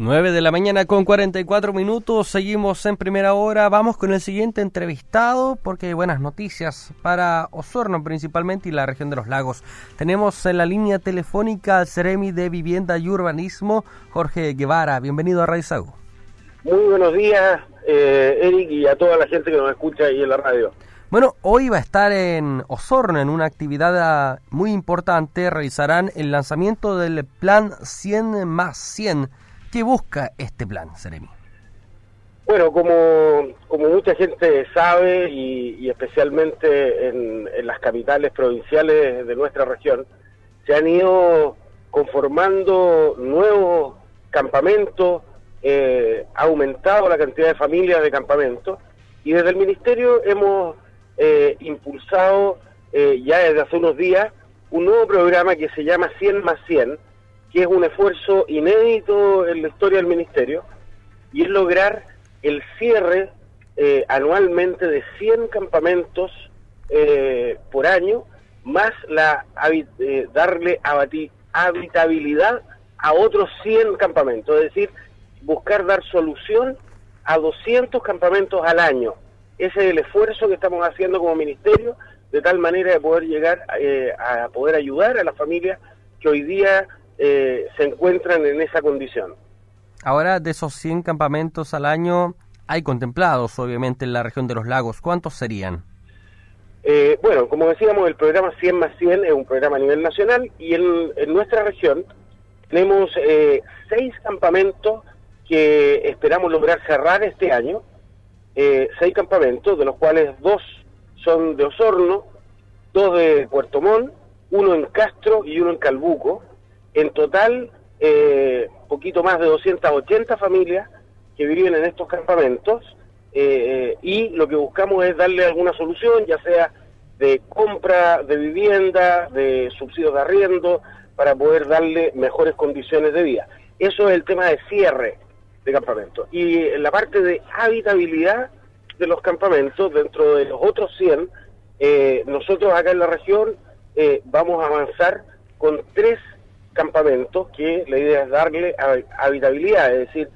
9 de la mañana con 44 minutos, seguimos en primera hora, vamos con el siguiente entrevistado porque hay buenas noticias para Osorno principalmente y la región de los lagos. Tenemos en la línea telefónica al Ceremi de Vivienda y Urbanismo, Jorge Guevara. Bienvenido a Radio Muy buenos días, eh, Eric, y a toda la gente que nos escucha ahí en la radio. Bueno, hoy va a estar en Osorno en una actividad ah, muy importante, realizarán el lanzamiento del plan 100 más 100 ¿Qué busca este plan, Seremi? Bueno, como, como mucha gente sabe y, especialmente en, las capitales provinciales de nuestra región, se han ido conformando nuevos campamentos, eh, ha aumentado la cantidad de familias de campamentos y desde el Ministerio hemos eh, impulsado eh, ya desde hace unos días un nuevo programa que se llama 100 más 100, que es un esfuerzo inédito en la historia del Ministerio, y es lograr el cierre eh, anualmente de 100 campamentos eh, por año, más la eh, darle habitabilidad a otros 100 campamentos, es decir, buscar dar solución a 200 campamentos al año. Ese es el esfuerzo que estamos haciendo como ministerio, de tal manera de poder llegar a poder ayudar a las familias que hoy día eh, se encuentran en esa condición. Ahora, de esos 100 campamentos al año, hay contemplados, obviamente, en la región de los lagos. ¿Cuántos serían? Eh, bueno, como decíamos, el programa 100 más 100 es un programa a nivel nacional y en, nuestra región tenemos eh, seis campamentos que esperamos lograr cerrar este año. seis campamentos, de los cuales dos son de Osorno, dos de Puerto Montt, uno en Castro y uno en Calbuco. En total, eh, poquito más de 280 familias que viven en estos campamentos eh, y lo que buscamos es darle alguna solución, ya sea de compra de vivienda, de subsidios de arriendo, para poder darle mejores condiciones de vida. Eso es el tema de cierre de campamentos. Y en la parte de habitabilidad de los campamentos, dentro de los otros 100, eh, nosotros acá en la región eh, vamos a avanzar con tres campamentos que la idea es darle habitabilidad, es decir,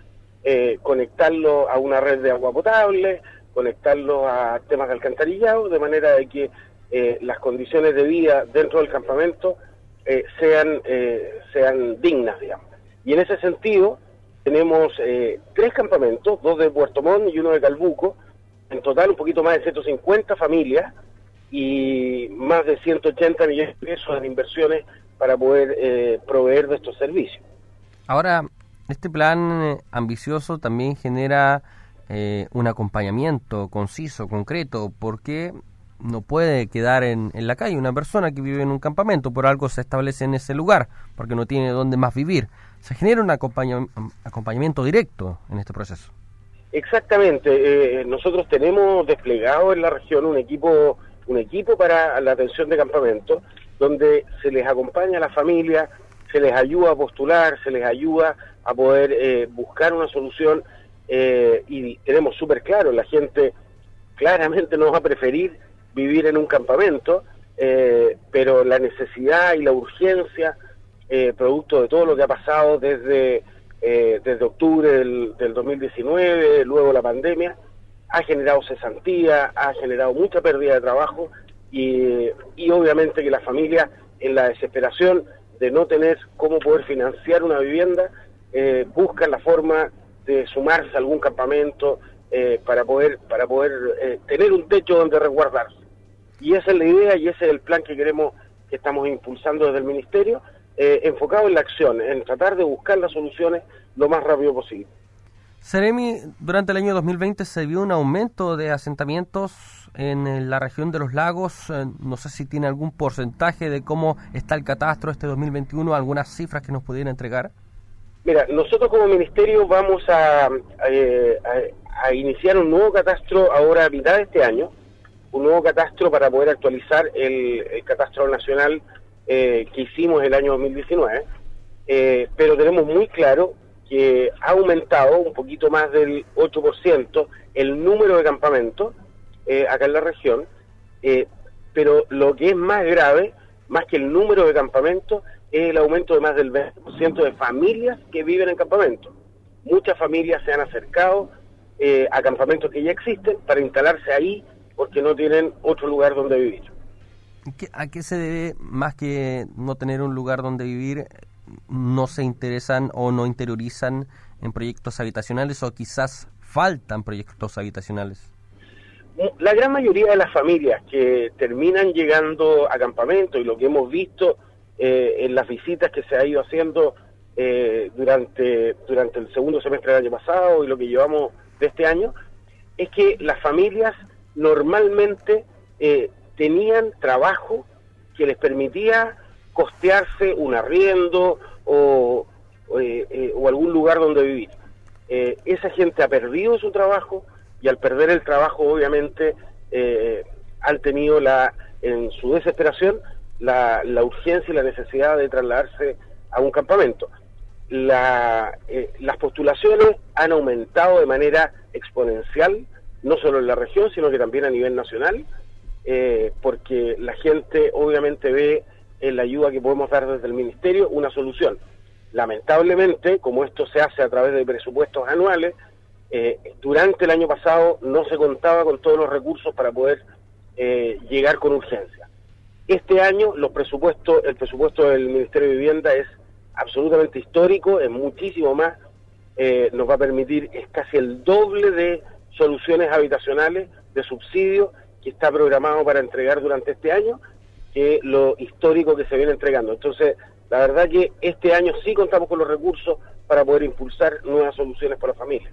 eh, conectarlo a una red de agua potable, conectarlo a temas de alcantarillado, de manera de que eh, las condiciones de vida dentro del campamento eh, sean, sean dignas, digamos. Y en ese sentido, tenemos tres campamentos, dos de Puerto Montt y uno de Calbuco, en total un poquito más de 150 familias y más de 180 millones de pesos en inversiones para poder eh, proveer de estos servicios. Ahora, este plan eh, ambicioso también genera eh, un acompañamiento conciso, concreto, porque no puede quedar en, la calle una persona que vive en un campamento, por algo se establece en ese lugar, porque no tiene dónde más vivir. Se genera un acompañamiento directo en este proceso. Exactamente. nosotros tenemos desplegado en la región un equipo, un equipo para la atención de campamentos donde se les acompaña a la familia, se les ayuda a postular, se les ayuda a poder eh, buscar una solución eh, y tenemos súper claro, la gente claramente no va a preferir vivir en un campamento, eh, pero la necesidad y la urgencia, producto de todo lo que ha pasado desde, desde octubre del, del 2019, luego la pandemia, ha generado cesantía, ha generado mucha pérdida de trabajo y, obviamente que la familia en la desesperación de no tener cómo poder financiar una vivienda, eh, buscan la forma de sumarse a algún campamento eh, para poder, para poder eh, tener un techo donde resguardarse. Y esa es la idea y ese es el plan que queremos, que estamos impulsando desde el Ministerio, enfocado en la acción, en tratar de buscar las soluciones lo más rápido posible. Seremi, durante el año 2020 se vio un aumento de asentamientos en la región de los lagos. Eh, no sé si tiene algún porcentaje de cómo está el catastro este 2021, algunas cifras que nos pudiera entregar. Mira, nosotros como ministerio vamos a, a, iniciar un nuevo catastro ahora a mitad de este año, un nuevo catastro para poder actualizar el, catastro nacional eh, que hicimos el año 2019, eh, pero tenemos muy claro que ha aumentado un poquito más del 8% el número de campamentos eh, acá en la región, eh, pero lo que es más grave, más que el número de campamentos, es el aumento de más del 20% de familias que viven en campamentos. muchas familias se han acercado eh, a campamentos que ya existen para instalarse ahí porque no tienen otro lugar donde vivir. ¿A qué se debe, más que no tener un lugar donde vivir, no se interesan o no interiorizan en proyectos habitacionales o quizás faltan proyectos habitacionales? La gran mayoría de las familias que terminan llegando a campamento y lo que hemos visto eh, en las visitas que se ha ido haciendo eh, durante, durante el segundo semestre del año pasado y lo que llevamos de este año, es que las familias normalmente eh, tenían trabajo que les permitía costearse un arriendo o, o algún lugar donde vivir. esa gente ha perdido su trabajo y al perder el trabajo obviamente han tenido la en su desesperación la, la, urgencia y la necesidad de trasladarse a un campamento la, eh, las postulaciones han aumentado de manera exponencial, no solo en la región, sino que también a nivel nacional, eh, porque la gente obviamente ve en la ayuda que podemos dar desde el Ministerio una solución. Lamentablemente, como esto se hace a través de presupuestos anuales, eh, durante el año pasado no se contaba con todos los recursos para poder llegar con urgencia. Este año los presupuestos, el presupuesto del Ministerio de Vivienda es absolutamente histórico, es muchísimo más, eh, nos va a permitir, es casi el doble de soluciones habitacionales de subsidio que está programado para entregar durante este año que lo histórico que se viene entregando. Entonces, la verdad que este año sí contamos con los recursos para poder impulsar nuevas soluciones para la familia.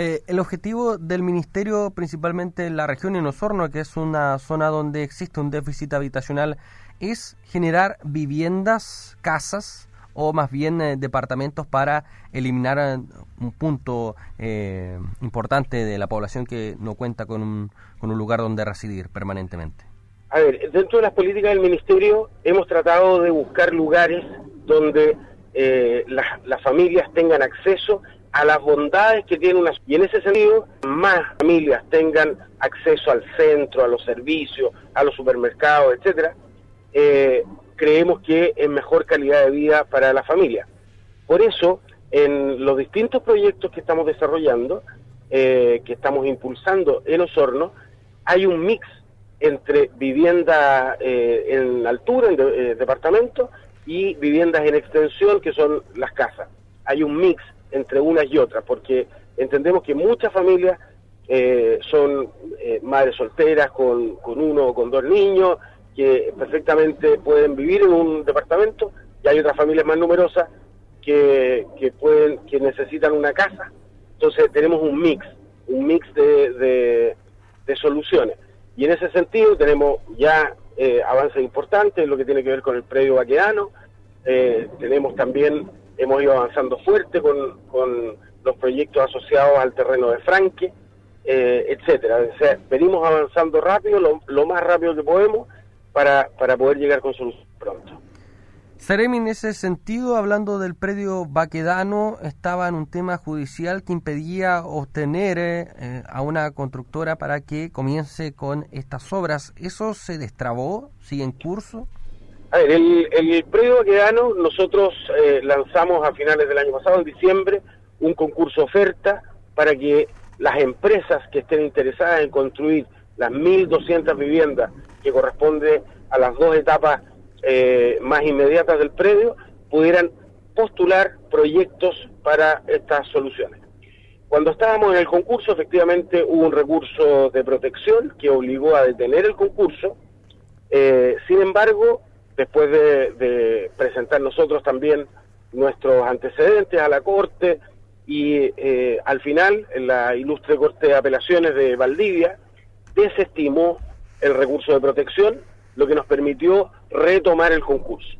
Eh, el objetivo del Ministerio, principalmente en la región de Osorno, que es una zona donde existe un déficit habitacional, es generar viviendas, casas, o más bien eh, departamentos para eliminar eh, un punto eh, importante de la población que no cuenta con un, con un lugar donde residir permanentemente? A ver, dentro de las políticas del Ministerio hemos tratado de buscar lugares donde las, familias tengan acceso a las bondades que tiene una y en ese sentido más familias tengan acceso al centro, a los servicios, a los supermercados, etcétera, eh, creemos que es mejor calidad de vida para la familia. Por eso, en los distintos proyectos que estamos desarrollando, eh, que estamos impulsando en Osorno, hay un mix entre vivienda eh, en altura, en eh, departamento, y viviendas en extensión, que son las casas. Hay un mix entre unas y otras, porque entendemos que muchas familias son madres solteras con, con uno o con dos niños, que perfectamente pueden vivir en un departamento y hay otras familias más numerosas que, que pueden que necesitan una casa. Entonces tenemos un mix un mix de, de, soluciones. Y en ese sentido tenemos ya eh, avances importantes en lo que tiene que ver con el predio vaqueano. Eh, tenemos también hemos ido avanzando fuerte con, con los proyectos asociados al terreno de Franque eh, etcétera venimos avanzando rápido lo, más rápido que podemos para, para poder llegar con solución pronto. Seremi, en ese sentido, hablando del predio Baquedano, estaba en un tema judicial que impedía obtener eh, a una constructora para que comience con estas obras. ¿Eso se destrabó? ¿Sigue en curso? A ver, el, predio Baquedano, nosotros eh, lanzamos a finales del año pasado, en diciembre, un concurso oferta para que las empresas que estén interesadas en construir las 1.200 viviendas que corresponde a las dos etapas eh, más inmediatas del predio, pudieran postular proyectos para estas soluciones. Cuando estábamos en el concurso, efectivamente hubo un recurso de protección que obligó a detener el concurso. Eh, sin embargo, después de, presentar nosotros también nuestros antecedentes a la Corte y eh, al final, en la ilustre Corte de Apelaciones de Valdivia, desestimó el recurso de protección, lo que nos permitió retomar el concurso.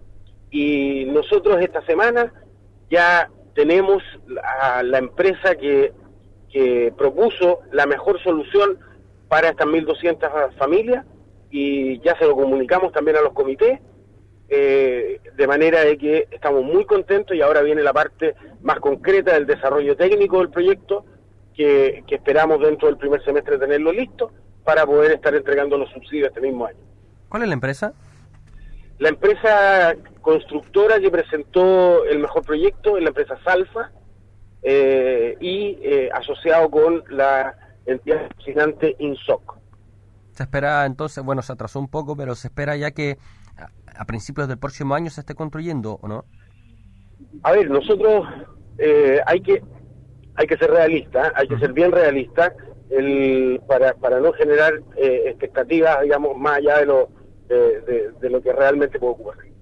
Y nosotros esta semana ya tenemos a la empresa que, que propuso la mejor solución para estas 1.200 familias y ya se lo comunicamos también a los comités, eh, de manera de que estamos muy contentos y ahora viene la parte más concreta del desarrollo técnico del proyecto, que, que esperamos dentro del primer semestre tenerlo listo para poder estar entregando los subsidios este mismo año. ¿Cuál es la empresa? La empresa constructora que presentó el mejor proyecto es la empresa Salfa, y asociado con la entidad fascinante INSOC. Se espera entonces, bueno, se atrasó un poco, pero se espera ya que a, principios del próximo año se esté construyendo, ¿o no? A ver, nosotros hay que hay que ser realista, hay que ser bien realista el, para, para no generar eh, expectativas, digamos, más allá de lo, de, lo que realmente puede ocurrir.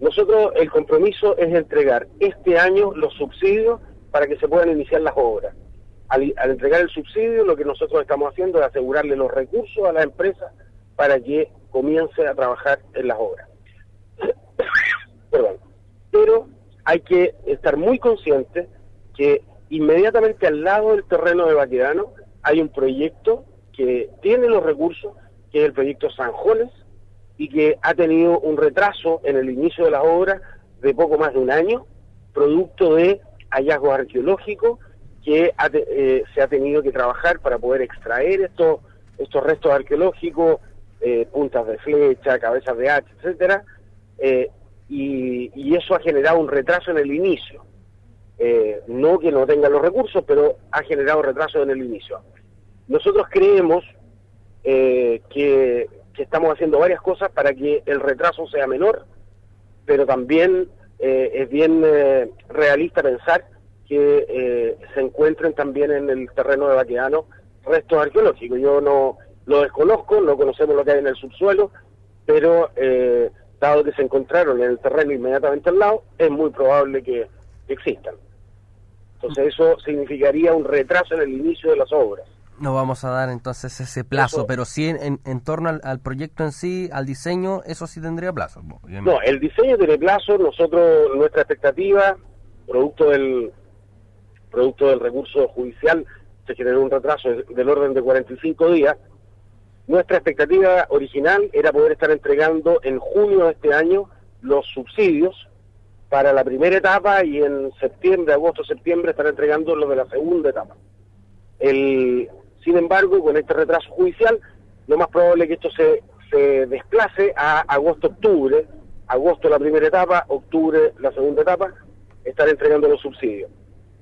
Nosotros el compromiso es entregar este año los subsidios para que se puedan iniciar las obras. Al, entregar el subsidio, lo que nosotros estamos haciendo es asegurarle los recursos a la empresa para que comience a trabajar en las obras. Pero hay que estar muy conscientes que inmediatamente al lado del terreno de Baquedano hay un proyecto que tiene los recursos, que es el proyecto Sanjones, y que ha tenido un retraso en el inicio de las obras de poco más de un año, producto de hallazgos arqueológicos que eh, se ha tenido que trabajar para poder extraer estos, estos restos arqueológicos, eh, puntas de flecha, cabezas de hacha, etcétera, eh, y, y, eso ha generado un retraso en el inicio. no que no tengan los recursos, pero ha generado retraso en el inicio. Nosotros creemos eh, que, estamos haciendo varias cosas para que el retraso sea menor, pero también eh, es bien eh, realista pensar que se encuentren también en el terreno de Baqueano restos arqueológicos. Yo no lo desconozco, no conocemos lo que hay en el subsuelo, pero dado que se encontraron en el terreno inmediatamente al lado, es muy probable que existan. Entonces eso significaría un retraso en el inicio de las obras. No vamos a dar entonces ese plazo, pero sí en, en, torno al, proyecto en sí, al diseño, eso sí tendría plazo. No, el diseño tiene plazo. Nosotros, nuestra expectativa, producto del producto del recurso judicial, se generó un retraso del orden de 45 días. Nuestra expectativa original era poder estar entregando en junio de este año los subsidios para la primera etapa y en septiembre, agosto, septiembre estar entregando los de la segunda etapa. El, sin embargo, con este retraso judicial, lo más probable es que esto se, se desplace a agosto-octubre, agosto la primera etapa, octubre la segunda etapa, estar entregando los subsidios.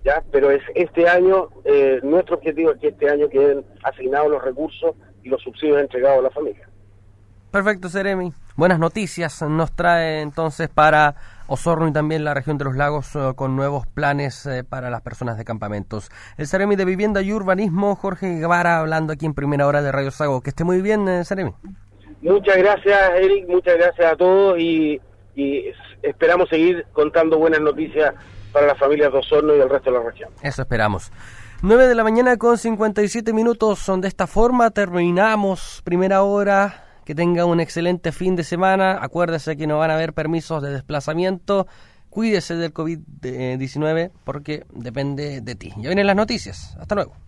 ¿ya? Pero es este año, eh, nuestro objetivo es que este año queden asignados los recursos y los subsidios entregados a la familia. Perfecto, Seremi. Buenas noticias nos trae entonces para Osorno y también la región de los lagos eh, con nuevos planes eh, para las personas de campamentos. El Ceremi de Vivienda y Urbanismo, Jorge Guevara, hablando aquí en primera hora de Radio Sago. Que esté muy bien, eh, Ceremi. Muchas gracias, Eric. Muchas gracias a todos y, y esperamos seguir contando buenas noticias para las familias de Osorno y el resto de la región. Eso esperamos. 9 de la mañana con 57 minutos. Son de esta forma terminamos primera hora que tenga un excelente fin de semana. Acuérdese que no van a haber permisos de desplazamiento. Cuídese del COVID-19 porque depende de ti. Ya vienen las noticias. Hasta luego.